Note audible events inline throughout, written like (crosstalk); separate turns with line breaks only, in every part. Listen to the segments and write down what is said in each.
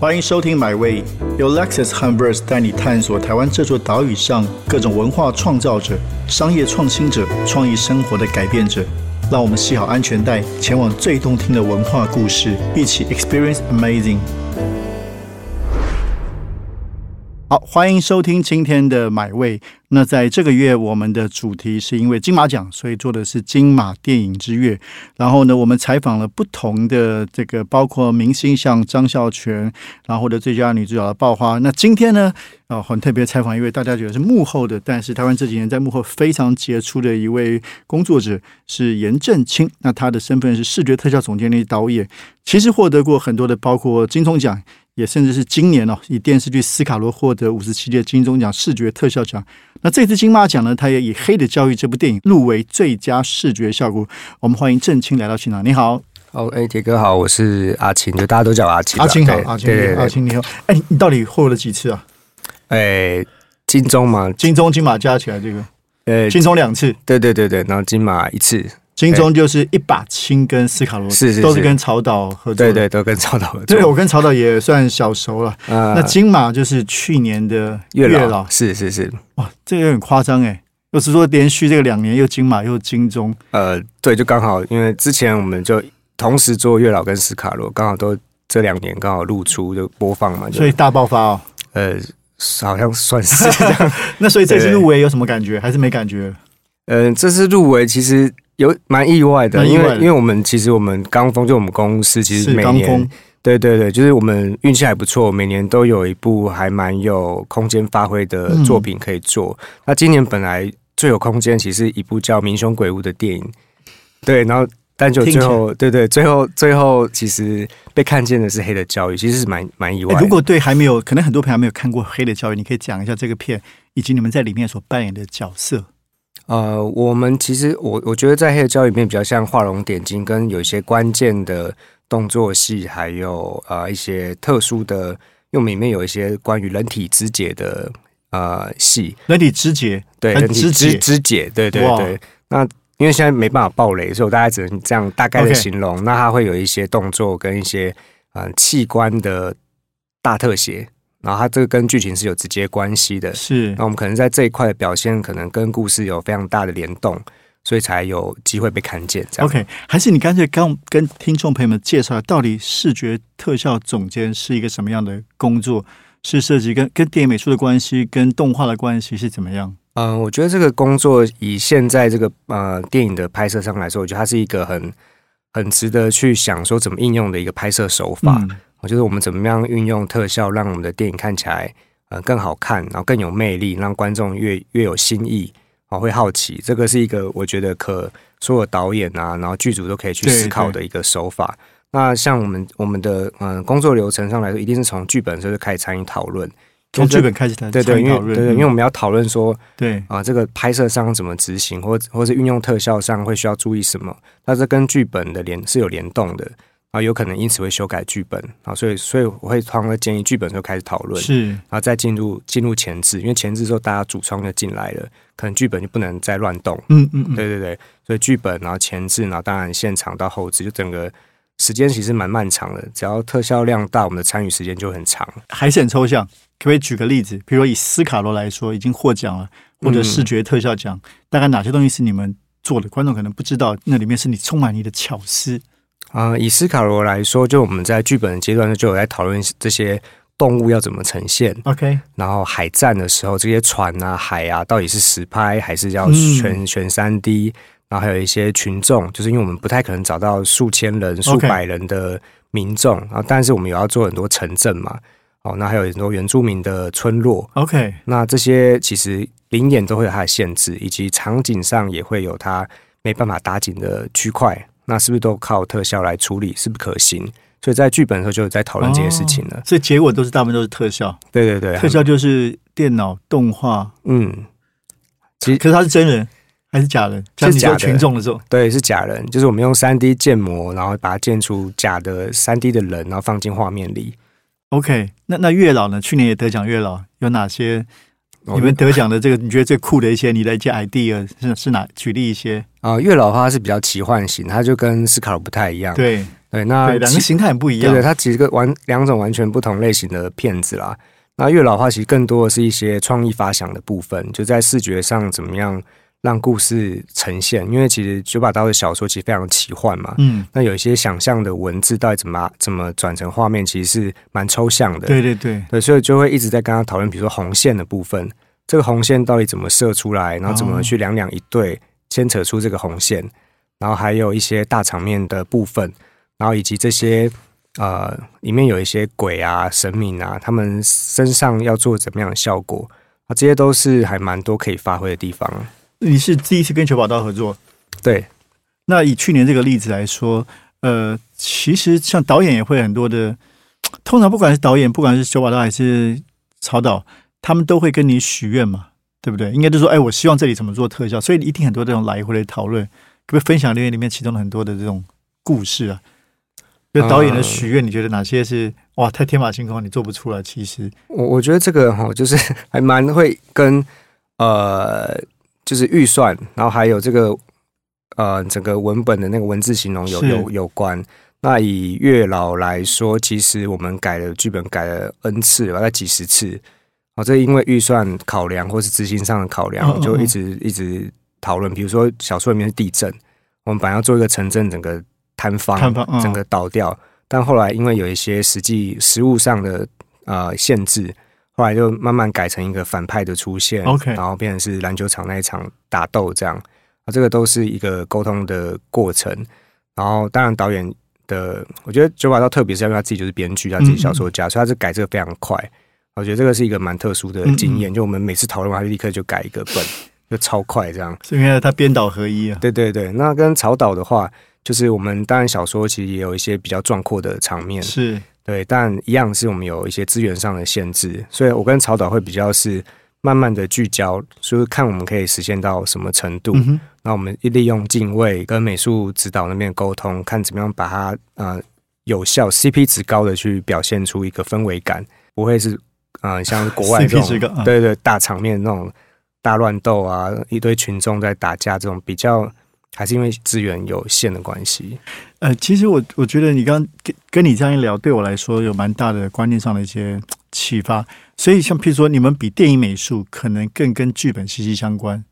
欢迎收听《My Way》，由 Lexus h u m b e r s 带你探索台湾这座岛屿上各种文化创造者、商业创新者、创意生活的改变者。让我们系好安全带，前往最动听的文化故事，一起 Experience Amazing。好，欢迎收听今天的买位。那在这个月，我们的主题是因为金马奖，所以做的是金马电影之月。然后呢，我们采访了不同的这个，包括明星像张孝全，然后的最佳女主角的爆花。那今天呢，啊，很特别采访一位大家觉得是幕后的，但是台湾这几年在幕后非常杰出的一位工作者是严正清。那他的身份是视觉特效总监的导演，其实获得过很多的，包括金钟奖。也甚至是今年哦，以电视剧《斯卡罗》获得五十七届金钟奖视觉特效奖。那这次金马奖呢，他也以《黑的教育》这部电影入围最佳视觉效果。我们欢迎郑清来到现场。你好，
哦，哎，铁哥好，我是阿青，就大家都叫阿青。
阿青好，阿青，阿青你好。哎，你到底获了几次啊？
哎，金钟嘛，
金钟金马加起来这个，呃，金钟两次，
对对对对，然后金马一次。
金钟就是一把青跟斯卡罗
是
都是跟曹导合作，
对对，都跟曹导合作。
对我跟曹导也算小熟了。那金马就是去年的月老，
是是是。
哇，这个有点夸张哎！又是说连续这个两年又金马又金钟。
呃，对，就刚好，因为之前我们就同时做月老跟斯卡罗，刚好都这两年刚好露出就播放嘛，
所以大爆发哦。
呃，好像算是这样。(laughs)
那所以这次入围有什么感觉？还是没感觉？
嗯，这次入围其实。有蛮意外的，因为因为我们其实我们刚峰就我们公司其实每年对对对，就是我们运气还不错，每年都有一部还蛮有空间发挥的作品可以做。那今年本来最有空间，其实一部叫《民雄鬼屋》的电影，对，然后但就最后对对，最后最后其实被看见的是《黑的教育》，其实是蛮蛮意外。
如果对还没有，可能很多朋友没有看过《黑的教育》，你可以讲一下这个片以及你们在里面所扮演的角色。
呃，我们其实我我觉得在黑的教里面比较像画龙点睛，跟有一些关键的动作戏，还有呃一些特殊的，因为里面有一些关于人体肢解的呃戏，
人体肢解，
对，人体肢肢解，对对对。那因为现在没办法爆雷，所以我大概只能这样大概的形容。那它会有一些动作跟一些呃器官的大特写。然后它这个跟剧情是有直接关系的，
是。
那我们可能在这一块的表现，可能跟故事有非常大的联动，所以才有机会被看见。这样
OK？还是你干脆跟跟听众朋友们介绍，到底视觉特效总监是一个什么样的工作？是设计跟跟电影美术的关系，跟动画的关系是怎么样？
嗯，我觉得这个工作以现在这个呃电影的拍摄上来说，我觉得它是一个很很值得去想说怎么应用的一个拍摄手法。我就是我们怎么样运用特效，让我们的电影看起来呃更好看，然后更有魅力，让观众越越有新意，哦会好奇。这个是一个我觉得可所有导演啊，然后剧组都可以去思考的一个手法。那像我们我们的嗯工作流程上来说，一定是从剧本就开始参与讨论，
从剧本开始谈
对对，因为对对，因为我们要讨论说
对
啊这个拍摄上怎么执行，或或是运用特效上会需要注意什么，那这跟剧本的联是有联动的。啊，有可能因此会修改剧本啊，所以所以我会通常建议剧本就开始讨论，
是，
然后再进入进入前置，因为前置之后大家主创就进来了，可能剧本就不能再乱动，
嗯嗯，
对对对，所以剧本然后前置，然后当然现场到后置，就整个时间其实蛮漫长的，只要特效量大，我们的参与时间就很长，
还是很抽象，可不可以举个例子？比如说以斯卡罗来说，已经获奖了，或者视觉特效奖，大概哪些东西是你们做的？观众可能不知道，那里面是你充满你的巧思。
啊，以斯卡罗来说，就我们在剧本阶段就有在讨论这些动物要怎么呈现。
OK，
然后海战的时候，这些船啊、海啊，到底是实拍还是要全全三 D？然后还有一些群众，就是因为我们不太可能找到数千人、数百人的民众啊，但是我们有要做很多城镇嘛。哦，那还有很多原住民的村落。
OK，
那这些其实灵眼都会有它的限制，以及场景上也会有它没办法打紧的区块。那是不是都靠特效来处理？是不是可行？所以在剧本的时候就有在讨论这些事情了。
所以结果都是大部分都是特效。
对对对，
特效就是电脑动画。
嗯，
其实可是他是真人还是假人？
是假
群众的时候，
对，是假人。就是我们用三 D 建模，然后把它建出假的三 D 的人，然后放进画面里。
OK，那那月老呢？去年也得奖，月老有哪些？你们得奖的这个，你觉得最酷的一些，你的一些 idea 是是哪？举例一些
啊。月老的话是比较奇幻型，它就跟斯卡罗不太一样。
对，
对，那
对两个形态很不一样。
对对，它几个完两种完全不同类型的片子啦。那月老的话，其实更多的是一些创意发想的部分，就在视觉上怎么样让故事呈现。因为其实九把刀的小说其实非常奇幻嘛，
嗯，
那有一些想象的文字到底怎么怎么转成画面，其实是蛮抽象的。
对对对，
对，所以就会一直在跟他讨论，比如说红线的部分，这个红线到底怎么射出来，然后怎么去两两一对牵扯出这个红线，然后还有一些大场面的部分，然后以及这些呃里面有一些鬼啊、神明啊，他们身上要做怎么样的效果啊，这些都是还蛮多可以发挥的地方。
你是第一次跟九宝刀合作，
对，
那以去年这个例子来说，呃，其实像导演也会很多的，通常不管是导演，不管是九宝刀还是曹导，他们都会跟你许愿嘛，对不对？应该就说，哎，我希望这里怎么做特效，所以一定很多这种来回的讨论，可不可以分享留言里面其中的很多的这种故事啊？就导演的许愿，你觉得哪些是哇太天马行空，你做不出来？其实
我我觉得这个哈，就是还蛮会跟呃，就是预算，然后还有这个呃整个文本的那个文字形容有有有关。那以月老来说，其实我们改了剧本改了 n 次了，大概几十次。哦，这因为预算考量或是执行上的考量，就一直一直讨论。比如说小说里面是地震，我们本来要做一个城镇整个坍方，整个倒掉，但后来因为有一些实际实物上的呃限制，后来就慢慢改成一个反派的出现
OK
然后变成是篮球场那一场打斗这样。啊，这个都是一个沟通的过程。然后当然导演的，我觉得九把刀特别是因为他自己就是编剧，他自己小说家，所以他是改这个非常快。我觉得这个是一个蛮特殊的经验，就我们每次讨论完，他就立刻就改一个本，就超快这样。
是因为他编导合一啊，
对对对，那跟草导的话，就是我们当然小说其实也有一些比较壮阔的场面，
是
对，但一样是我们有一些资源上的限制，所以我跟曹导会比较是慢慢的聚焦，就是看我们可以实现到什么程度。
嗯，
那我们利用敬畏跟美术指导那边沟通，看怎么样把它呃有效 CP 值高的去表现出一个氛围感，不会是呃像国外这 (laughs)
CP 值
种
啊
对对大场面那种大乱斗啊，一堆群众在打架这种比较，还是因为资源有限的关系。
呃，其实我我觉得你刚跟跟你这样一聊，对我来说有蛮大的观念上的一些启发。所以像譬如说，你们比电影美术可能更跟剧本息息相关，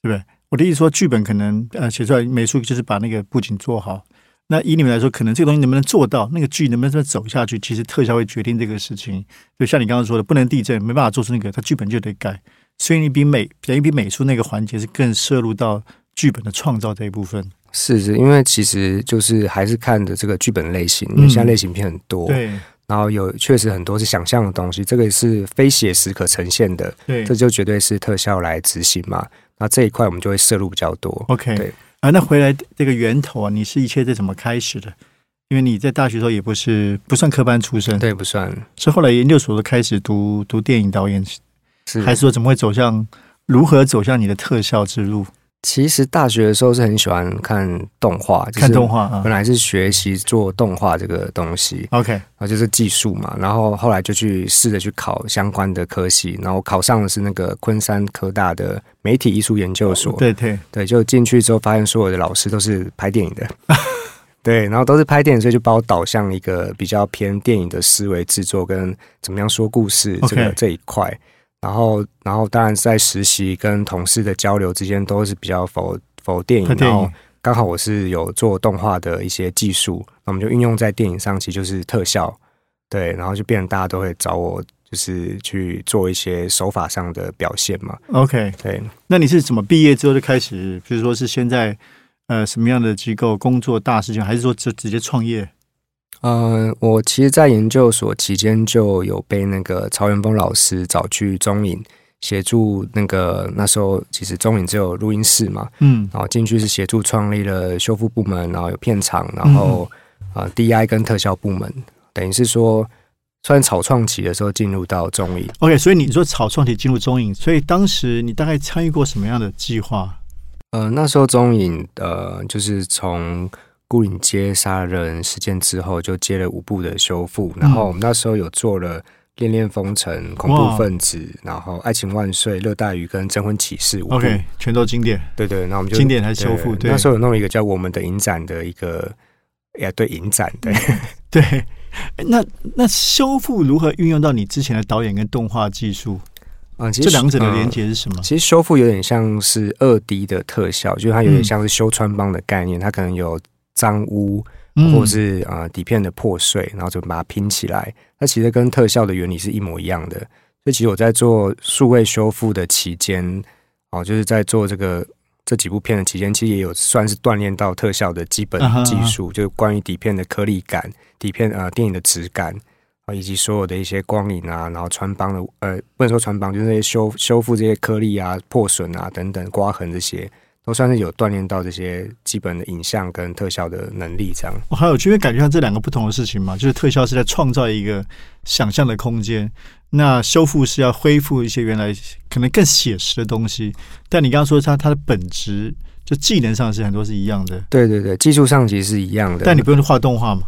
对不对？我的意思说，剧本可能呃写出来，美术就是把那个布景做好。那以你们来说，可能这个东西能不能做到，那个剧能不能真的走下去，其实特效会决定这个事情。就像你刚刚说的，不能地震，没办法做出那个，它剧本就得改。所以你比美，等于比美术那个环节是更摄入到剧本的创造这一部分。
是是，因为其实就是还是看的这个剧本类型，因为现在类型片很多，
对
然后有确实很多是想象的东西，这个是非写实可呈现的，
对
这就绝对是特效来执行嘛。那这一块我们就会摄入比较多。
OK，
对
啊，那回来这个源头啊，你是一切是怎么开始的？因为你在大学的时候也不是不算科班出身，
对，不算
是后来研究所都开始读读电影导演，
是
还是说怎么会走向如何走向你的特效之路？
其实大学的时候是很喜欢看动画，就是
看动画啊。
本来是学习做动画这个东西
，，OK，
然后就是技术嘛，然后后来就去试着去考相关的科系，然后考上的是那个昆山科大的媒体艺术研究所。
对对，
对，就进去之后发现所有的老师都是拍电影的，(laughs) 对，然后都是拍电影，所以就把我导向一个比较偏电影的思维制作跟怎么样说故事这个这一块。然后，然后当然在实习跟同事的交流之间都是比较否否电影，然后刚好我是有做动画的一些技术，那我们就运用在电影上，其实就是特效，对，然后就变成大家都会找我，就是去做一些手法上的表现嘛
，OK，
对。
那你是怎么毕业之后就开始，比如说是现在呃什么样的机构工作大事情，还是说就直接创业？
呃，我其实，在研究所期间就有被那个曹元峰老师找去中影协助。那个那时候其实中影只有录音室嘛，
嗯
然后进去是协助创立了修复部门，然后有片场，然后呃 DI 跟特效部门，等于是说算草创期的时候进入到中影。
，OK，所以你说草创体进入中影，所以当时你大概参与过什么样的计划？
呃，那时候中影呃，就是从孤岭街杀人事件之后，就接了五部的修复，然后我们那时候有做了《恋恋风尘》《恐怖分子》，然后《爱情万岁》《热带鱼》跟《征婚启事》。
OK，全都经典，
对对，那我们就
经典还是修复？对，
那时候有弄一个叫《我们的影展》的一个也对影展，对 (laughs)
对。那那修复如何运用到你之前的导演跟动画技术？
啊，
这两者的连接是什么？
其实修复有点像是二 D 的特效，就是它有点像是修穿帮的概念，它可能有脏污或是啊底片的破碎，然后就把它拼起来。那其实跟特效的原理是一模一样的。所以其实我在做数位修复的期间，哦，就是在做这个这几部片的期间，其实也有算是锻炼到特效的基本技术，就是关于底片的颗粒感、底片呃电影的质感啊，以及所有的一些光影啊，然后穿帮的呃不能说穿帮，就是那些修修复这些颗粒啊、破损啊等等刮痕这些。都算是有锻炼到这些基本的影像跟特效的能力，这样。
我还有就会感觉到这两个不同的事情嘛，就是特效是在创造一个想象的空间，那修复是要恢复一些原来可能更写实的东西。但你刚刚说它它的本质就技能上是很多是一样的，
对对对，技术上其实是一样的。
但你不用画动画嘛？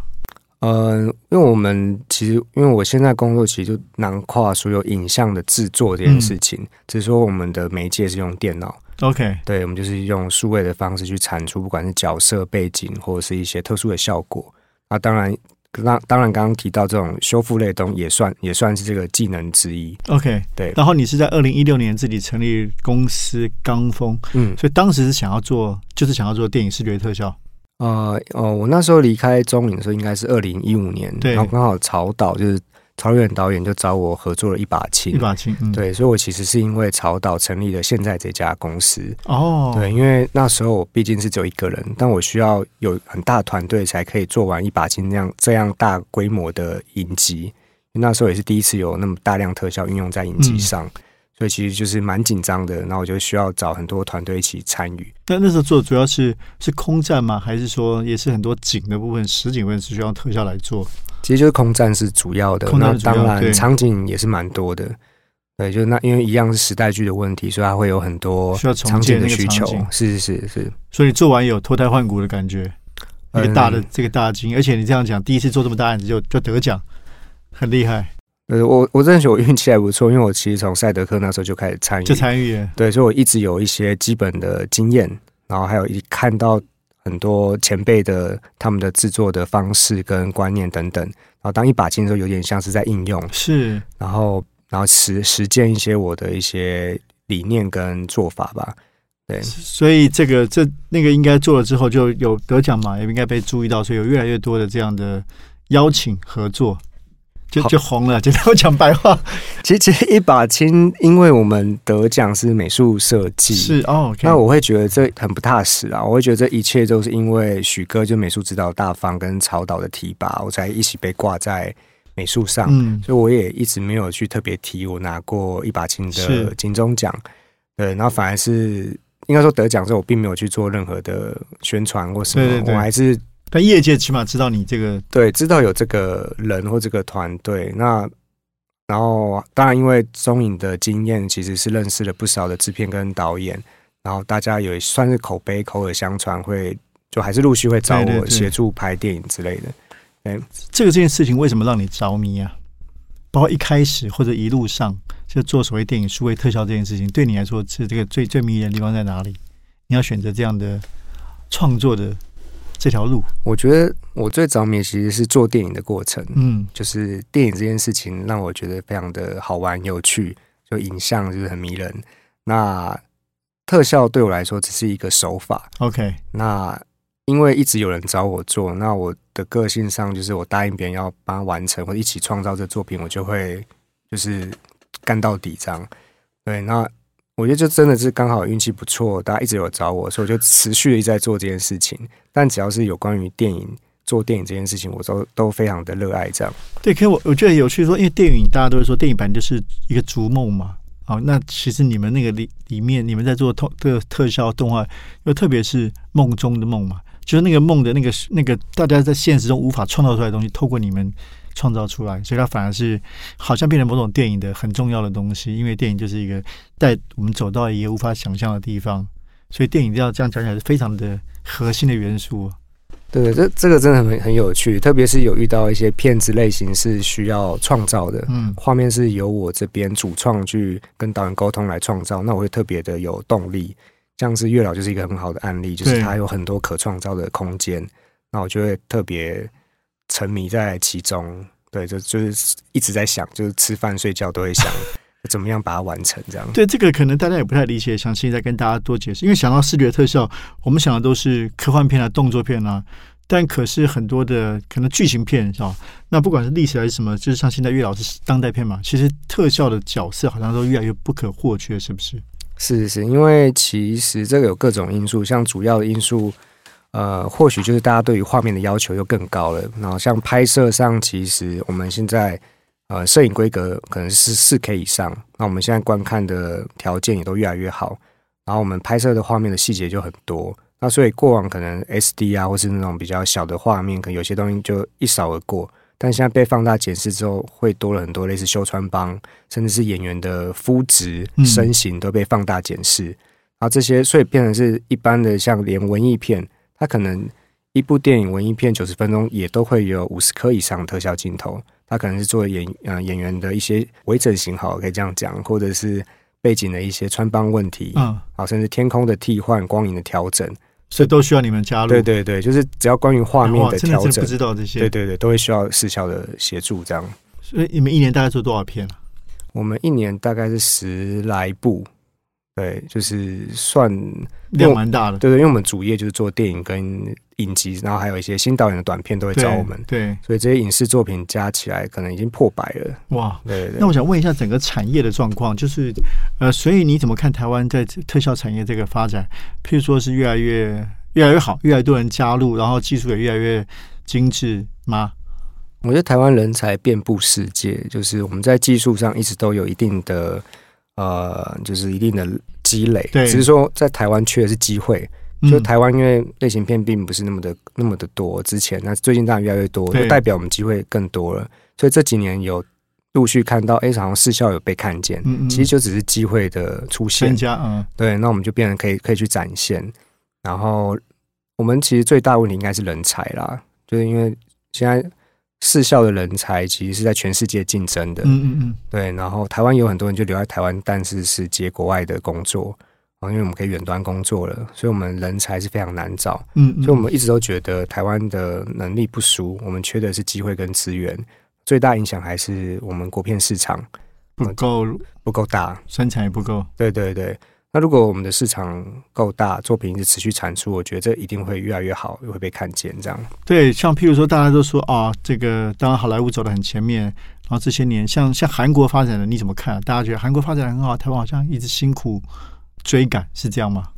呃，因为我们其实因为我现在工作其实就囊括所有影像的制作这件事情，只是说我们的媒介是用电脑。
OK，
对，我们就是用数位的方式去产出，不管是角色背景或者是一些特殊的效果。那当然，刚当然刚刚提到这种修复类东也算也算是这个技能之一。
OK，
对。
然后你是在二零一六年自己成立公司刚峰，嗯，所以当时是想要做，就是想要做电影视觉特效。
呃哦，我那时候离开中影的时候应该是二零一五年，然后刚好曹导就是。曹远导演就找我合作了一把琴，
一把青，
对，所以我其实是因为曹导成立了现在这家公司。哦，对，因为那时候我毕竟是只有一个人，但我需要有很大团队才可以做完一把琴那样这样大规模的影集，那时候也是第一次有那么大量特效运用在影集上，所以其实就是蛮紧张的，那我就需要找很多团队一起参与。
那那时候做主要是是空战吗？还是说也是很多景的部分、实景部分是需要特效来做？
其实就是空战是主要的，那当然场景也是蛮多的。对，就是那因为一样是时代剧的问题，所以它会有很多
需要
重建的需求。是是是是，
所以做完有脱胎换骨的感觉，一个大的这个大金，而且你这样讲，第一次做这么大案子就就得奖，很厉害。
呃，我我认识我运气还不错，因为我其实从赛德克那时候就开始参与，
就参与。
对，所以我一直有一些基本的经验，然后还有一看到。很多前辈的他们的制作的方式跟观念等等，然后当一把青的时候，有点像是在应用，
是，
然后然后实实践一些我的一些理念跟做法吧，对，
所以这个这那个应该做了之后就有得奖嘛，也应该被注意到，所以有越来越多的这样的邀请合作。就就红了，就我讲白话。
其实其实一把青，因为我们得奖是美术设计，
是哦。
那我会觉得这很不踏实啊！我会觉得这一切都是因为许哥就美术指导大方跟曹导的提拔，我才一起被挂在美术上。嗯，所以我也一直没有去特别提我拿过一把青的金钟奖。对，然后反而是应该说得奖之后，我并没有去做任何的宣传或什么，我还是。
但业界起码知道你这个，
对，知道有这个人或这个团队。那然后当然，因为中影的经验，其实是认识了不少的制片跟导演。然后大家也算是口碑口耳相传，会就还是陆续会找我协助拍电影之类的。
哎，这个这件事情为什么让你着迷啊？包括一开始或者一路上就做所谓电影数位特效这件事情，对你来说是这个最最迷人的地方在哪里？你要选择这样的创作的。这条路，
我觉得我最着迷其实是做电影的过程。嗯，就是电影这件事情让我觉得非常的好玩有趣，就影像就是很迷人。那特效对我来说只是一个手法。
OK，
那因为一直有人找我做，那我的个性上就是我答应别人要帮他完成或者一起创造这作品，我就会就是干到底这样。对，那。我觉得就真的是刚好运气不错，大家一直有找我，所以我就持续的在做这件事情。但只要是有关于电影做电影这件事情，我都都非常的热爱。这样
对，可我我觉得有趣说，因为电影大家都会说电影版就是一个逐梦嘛。好，那其实你们那个里里面，你们在做特特特效动画，又特别是梦中的梦嘛，就是那个梦的那个那个大家在现实中无法创造出来的东西，透过你们。创造出来，所以它反而是好像变成某种电影的很重要的东西。因为电影就是一个带我们走到一个无法想象的地方，所以电影要这样讲起来是非常的核心的元素。
对，这这个真的很很有趣，特别是有遇到一些片子类型是需要创造的，嗯，画面是由我这边主创去跟导演沟通来创造，那我会特别的有动力。像是月老就是一个很好的案例，就是它有很多可创造的空间。那我就会特别沉迷在其中。对，就就是一直在想，就是吃饭睡觉都会想怎么样把它完成这样。
对，这个可能大家也不太理解，想现在跟大家多解释。因为想到视觉特效，我们想的都是科幻片啊、动作片啊，但可是很多的可能剧情片是吧？那不管是历史还是什么，就是像现在岳老师当代片嘛，其实特效的角色好像都越来越不可或缺，是不是？
是是是，因为其实这个有各种因素，像主要的因素。呃，或许就是大家对于画面的要求又更高了。然后像拍摄上，其实我们现在呃摄影规格可能是四 K 以上，那我们现在观看的条件也都越来越好。然后我们拍摄的画面的细节就很多。那所以过往可能 SD 啊，或是那种比较小的画面，可能有些东西就一扫而过。但现在被放大检视之后，会多了很多类似修穿帮，甚至是演员的肤质、身形都被放大检视。然后这些，所以变成是一般的像连文艺片。它可能一部电影文艺片九十分钟也都会有五十颗以上特效镜头，它可能是做演呃演员的一些微整形，好可以这样讲，或者是背景的一些穿帮问题，嗯，好，甚至天空的替换、光影的调整，
所以都需要你们加入。
对对对，就是只要关于画面的调整，
不知道这些，
对对对，都会需要视效的协助。这样，
所以你们一年大概做多少片啊？
我们一年大概是十来部。对，就是算
量蛮大的。
对对，因为我们主业就是做电影跟影集，然后还有一些新导演的短片都会找我们。
对，
所以这些影视作品加起来可能已经破百了。哇，对对。
那我想问一下整个产业的状况，就是呃，所以你怎么看台湾在特效产业这个发展？譬如说是越来越越来越好，越来越多人加入，然后技术也越来越精致吗？
我觉得台湾人才遍布世界，就是我们在技术上一直都有一定的。呃，就是一定的积累，只是说在台湾缺的是机会。就台湾因为类型片并不是那么的那么的多，之前那最近当然越来越多，就代表我们机会更多了。所以这几年有陆续看到，哎，好像视效有被看见，其实就只是机会的出现。增加嗯，对，那我们就变成可以可以去展现。然后我们其实最大问题应该是人才啦，就是因为现在。视效的人才其实是在全世界竞争的，嗯嗯嗯，对。然后台湾有很多人就留在台湾，但是是接国外的工作啊，因为我们可以远端工作了，所以我们人才是非常难找。嗯，所以我们一直都觉得台湾的能力不俗，我们缺的是机会跟资源。最大影响还是我们国片市场
不够
不够大，
生产也不够。
对对对。那如果我们的市场够大，作品一直持续产出，我觉得这一定会越来越好，会被看见。这样
对，像譬如说，大家都说啊，这个当然好莱坞走的很前面，然后这些年像像韩国发展的，你怎么看？大家觉得韩国发展很好，台湾好像一直辛苦追赶，是这样吗？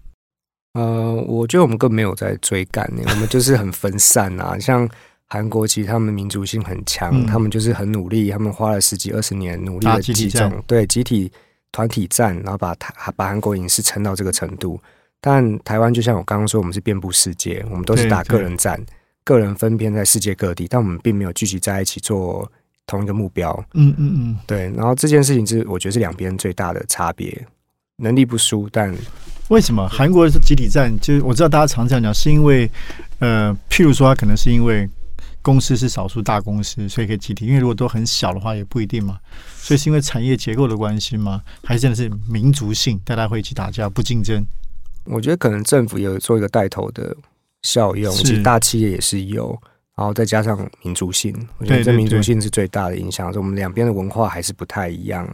呃，我觉得我们更没有在追赶，我们就是很分散啊。(laughs) 像韩国，其实他们民族性很强，他们就是很努力，他们花了十几二十年努力的集中，对集体。团体战，然后把台把韩国影视撑到这个程度。但台湾就像我刚刚说，我们是遍布世界，我们都是打个人战，个人分片在世界各地，但我们并没有聚集在一起做同一个目标。嗯嗯嗯，对。然后这件事情是我觉得是两边最大的差别，能力不输，但
为什么韩国是集体战？就是我知道大家常这样讲，是因为呃，譬如说，他可能是因为。公司是少数大公司，所以可以集体。因为如果都很小的话，也不一定嘛。所以是因为产业结构的关系吗？还是真的是民族性，大家会一起打架不竞争？
我觉得可能政府有做一个带头的效用，其实大企业也是有，然后再加上民族性，我觉得这民族性是最大的影响。我们两边的文化还是不太一样。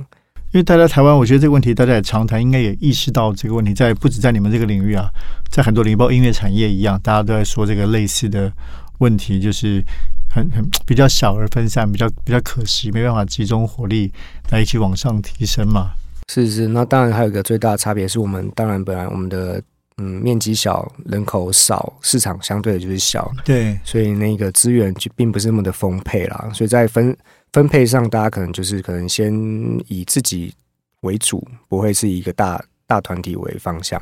因为大家台湾，我觉得这个问题大家也常谈，应该也意识到这个问题，在不止在你们这个领域啊，在很多领域，包括音乐产业一样，大家都在说这个类似的。问题就是很很比较小而分散，比较比较可惜，没办法集中火力来一起往上提升嘛。
是是，那当然还有一个最大的差别是我们当然本来我们的嗯面积小，人口少，市场相对的就是小，
对，
所以那个资源就并不是那么的丰沛啦。所以在分分配上，大家可能就是可能先以自己为主，不会是一个大。大团体为方向，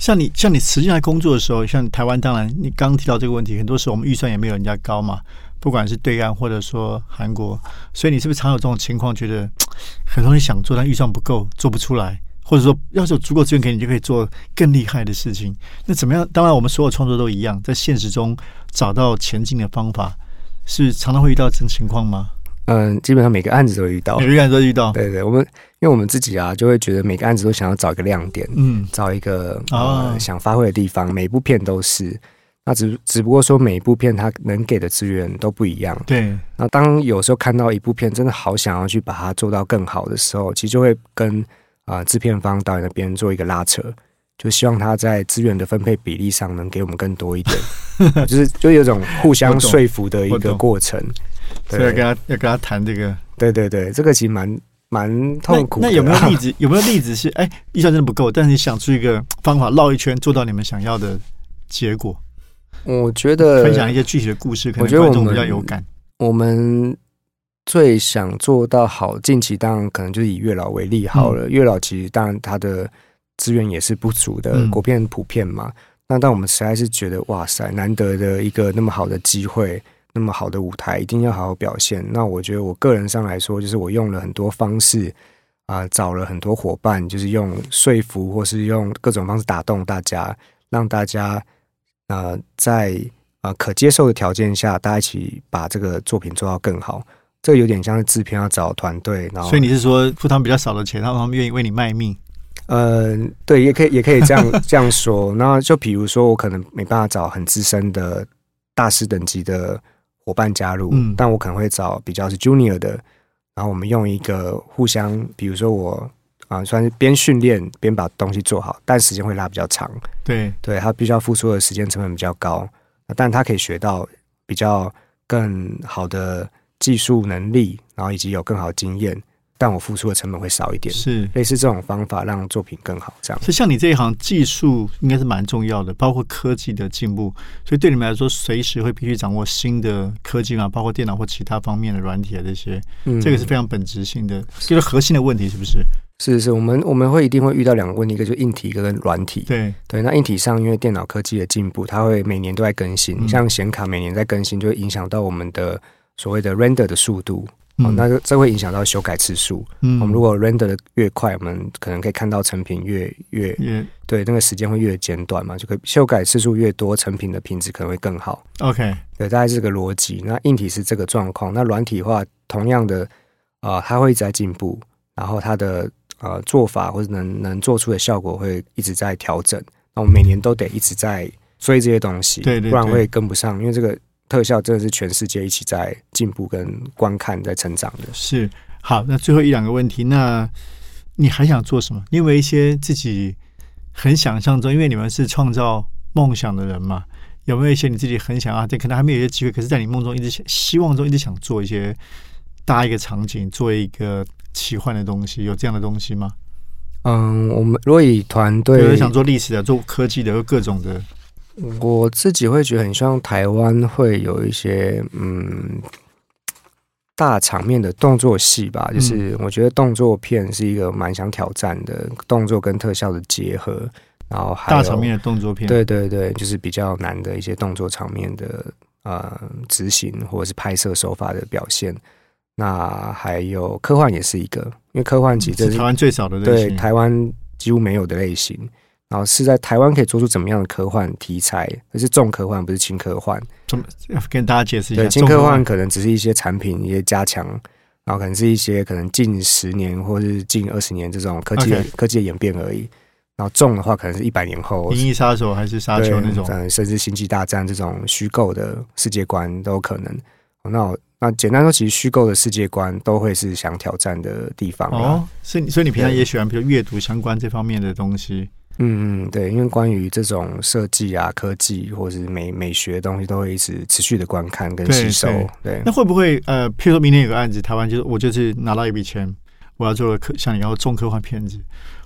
像你像你实际上工作的时候，像台湾，当然你刚提到这个问题，很多时候我们预算也没有人家高嘛，不管是对岸或者说韩国，所以你是不是常有这种情况，觉得 (tsk) 很多人想做，但预算不够，做不出来，或者说要是有足够资源给你，就可以做更厉害的事情。那怎么样？当然，我们所有创作都一样，在现实中找到前进的方法，是常常会遇到这种情况吗？
嗯，基本上每个案子都会遇到，
每个案子都遇到。
对对，我们因为我们自己啊，就会觉得每个案子都想要找一个亮点，嗯，找一个呃想发挥的地方。每部片都是，那只只不过说每一部片它能给的资源都不一样。
对，
那当有时候看到一部片真的好想要去把它做到更好的时候，其实就会跟啊制片方导演那边做一个拉扯，就希望他在资源的分配比例上能给我们更多一点，(laughs) 就是就有种互相说服的一个过程。
所以要跟他要跟他谈这个，
对对对，这个其实蛮蛮痛苦。
那有没有例子？(laughs) 有没有例子是哎，预算真的不够，但是你想出一个方法绕一圈做到你们想要的结果？
我觉得
分享一些具体的故事，可能观众比较有感。
我们最想做到好，近期当然可能就是以月老为例好了。月老其实当然它的资源也是不足的，国片普遍嘛。那但我们实在是觉得哇塞，难得的一个那么好的机会。那么好的舞台一定要好好表现。那我觉得我个人上来说，就是我用了很多方式啊，找了很多伙伴，就是用说服或是用各种方式打动大家，让大家呃在啊可接受的条件下，大家一起把这个作品做到更好。这有点像是制片要找团队，然后
所以你是说付他们比较少的钱，他们愿意为你卖命？
呃，对，也可以，也可以这样 (laughs) 这样说。那就比如说，我可能没办法找很资深的大师等级的。伙伴加入，但我可能会找比较是 junior 的，然后我们用一个互相，比如说我啊，算是边训练边把东西做好，但时间会拉比较长。
对，
对他必须要付出的时间成本比较高，但他可以学到比较更好的技术能力，然后以及有更好的经验。但我付出的成本会少一点，
是
类似这种方法让作品更好，这样。
所以像你这一行，技术应该是蛮重要的，包括科技的进步。所以对你们来说，随时会必须掌握新的科技嘛，包括电脑或其他方面的软体啊这些，这个是非常本质性的，就是核心的问题，是不是？
是是，我们我们会一定会遇到两个问题，一个就硬体，一个跟软体。
对
对，那硬体上，因为电脑科技的进步，它会每年都在更新，像显卡每年在更新，就会影响到我们的所谓的 render 的速度。哦，那这会影响到修改次数。嗯，我们如果 render 的越快，我们可能可以看到成品越越对，那个时间会越简短嘛，就可以修改次数越多，成品的品质可能会更好。
OK，
对，大概是这个逻辑。那硬体是这个状况，那软体的话，同样的啊，它会一直在进步，然后它的呃做法或者能能做出的效果会一直在调整。那我们每年都得一直在追这些东西，
对对，
不然会跟不上，因为这个。特效真的是全世界一起在进步跟观看在成长的。
是好，那最后一两个问题，那你还想做什么？因为一些自己很想象中，因为你们是创造梦想的人嘛，有没有一些你自己很想啊？这可能还没有一些机会，可是在你梦中一直想、希望中一直想做一些搭一个场景，做一个奇幻的东西，有这样的东西吗？
嗯，我们如果以团队有人
想做历史的、做科技的、各种的。
我自己会觉得很希望台湾会有一些嗯大场面的动作戏吧，就是我觉得动作片是一个蛮想挑战的动作跟特效的结合，然后
大场面的动作片，
对对对，就是比较难的一些动作场面的呃执行或者是拍摄手法的表现。那还有科幻也是一个，因为科幻其实
是台湾最少的
对台湾几乎没有的类型。然后是在台湾可以做出怎么样的科幻题材？而是重科幻，不是轻科幻。
怎么跟大家解释一下？
对，轻科幻可能只是一些产品一些加强，然后可能是一些可能近十年或是近二十年这种科技科技的演变而已。然后重的话，可能是一百年后，
银翼杀手还是沙丘那种，
甚至星际大战这种虚构的世界观都有可能。那那简单说，其实虚构的世界观都会是想挑战的地方哦。
所以，所以你平常也喜欢，比如阅读相关这方面的东西。
嗯嗯，对，因为关于这种设计啊、科技或者是美美学的东西，都会一直持续的观看跟吸收。对，
那会不会呃，譬如说明年有个案子，台湾就是我就是拿到一笔钱，我要做个科像你要重科幻片子，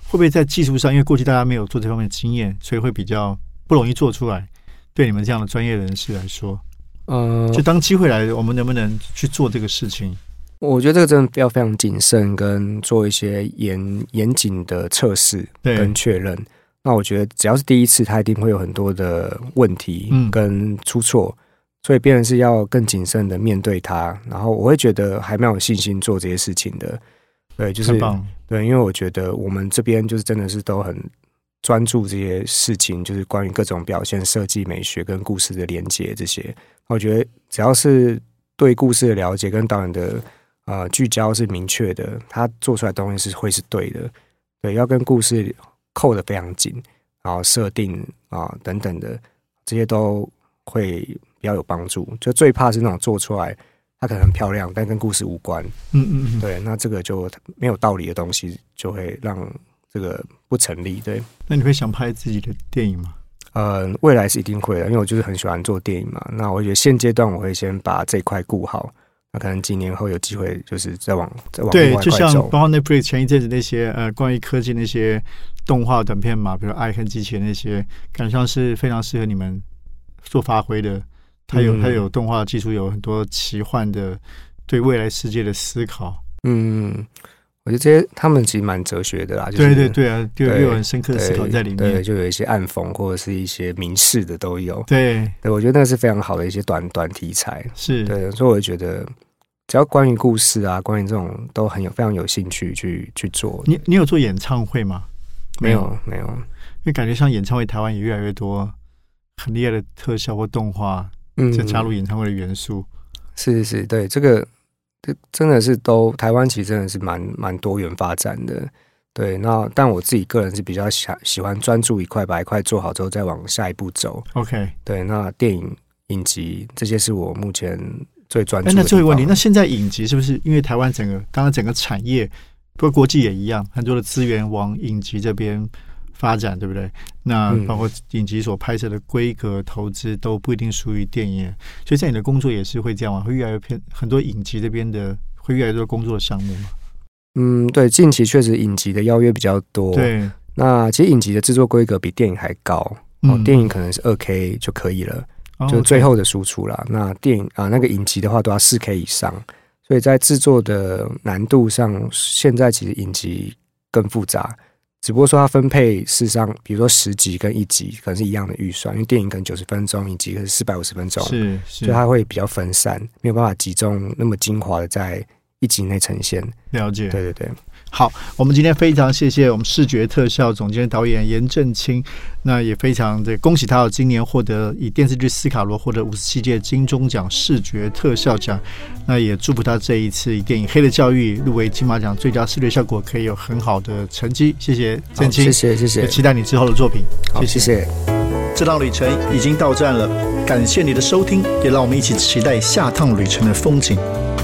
会不会在技术上，因为过去大家没有做这方面的经验，所以会比较不容易做出来？对你们这样的专业人士来说，呃，就当机会来，我们能不能去做这个事情？
我觉得这个真的要非常谨慎，跟做一些严严谨的测试跟确认。那我觉得，只要是第一次，他一定会有很多的问题跟出错，所以别人是要更谨慎的面对它。然后我会觉得还蛮有信心做这些事情的。对，就是对，因为我觉得我们这边就是真的是都很专注这些事情，就是关于各种表现、设计、美学跟故事的连接这些。我觉得只要是对故事的了解跟导演的呃聚焦是明确的，他做出来东西是会是对的。对，要跟故事。扣的非常紧，然后设定啊等等的这些都会比较有帮助。就最怕是那种做出来它可能很漂亮，但跟故事无关。
嗯嗯嗯，
对，那这个就没有道理的东西，就会让这个不成立。对，
那你会想拍自己的电影吗？
呃，未来是一定会的，因为我就是很喜欢做电影嘛。那我觉得现阶段我会先把这块顾好，那可能几年后有机会就是再往再往
对就像包括 Netflix 前一阵子那些呃关于科技那些动画短片嘛，比如《爱恨机器人》那些，感觉上是非常适合你们做发挥的。它有
嗯
它有动画技术，有很多奇幻的对未来世界的思考。
嗯，我觉得这些他们其实蛮哲学的啦，就是、
对对对啊，就有很深刻的思考在里面
对，
面。
就有一些暗讽或者是一些明示的都有。
对，
对，我觉得那是非常好的一些短短题材。
是，
对，所以我就觉得，只要关于故事啊，关于这种都很有非常有兴趣去去做。
你你有做演唱会吗？
没有没有，
因为感觉像演唱会，台湾也越来越多很厉害的特效或动画，
嗯
就加入演唱会的元素。
是是是，对这个这真的是都台湾其实真的是蛮蛮多元发展的。对，那但我自己个人是比较喜喜欢专注一块，把一块做好之后再往下一步走。
OK，
对，那电影影集这些是我目前最专注
哎，
的。
那最后一个问题，那现在影集是不是因为台湾整个刚刚整个产业，不过国际也一样，很多的资源往影集这边发展，对不对？那
嗯
包括影集所拍摄的规格、投资都不一定属于电影，所以在你的工作也是会这样吗？会越来越偏很多影集这边的会越来越多工作的项目吗？
嗯，对，近期确实影集的邀约比较多。，
对，
那其实影集的制作规格比电影还高。哦
嗯，
电影可能是二 K 就可以了，
哦
就最后的输出啦。那电影啊，那个影集的话都要四 K 以上，所以在制作的难度上，现在其实影集更复杂。只不过说它分配事实上，比如说十集跟一集可能是一样的预算，因为电影可能九十分钟，一集可是四百五十分钟，
是是。
所以它会比较分散，没有办法集中那么精华的在一集内呈现。
了解。
对对对，
好，我们今天非常谢谢我们视觉特效总监导演严正清，那也非常的恭喜他哦，今年获得以电视剧《斯卡罗》获得五十七届金钟奖视觉特效奖，那也祝福他这一次以电影《黑的教育》入围金马奖最佳视觉效果可以有很好的成绩。谢谢正
好，
清，
谢谢谢谢
也，期待你之后的作品。
好
谢
谢谢。
这趟旅程已经到站了，感谢你的收听，也让我们一起期待下趟旅程的风景。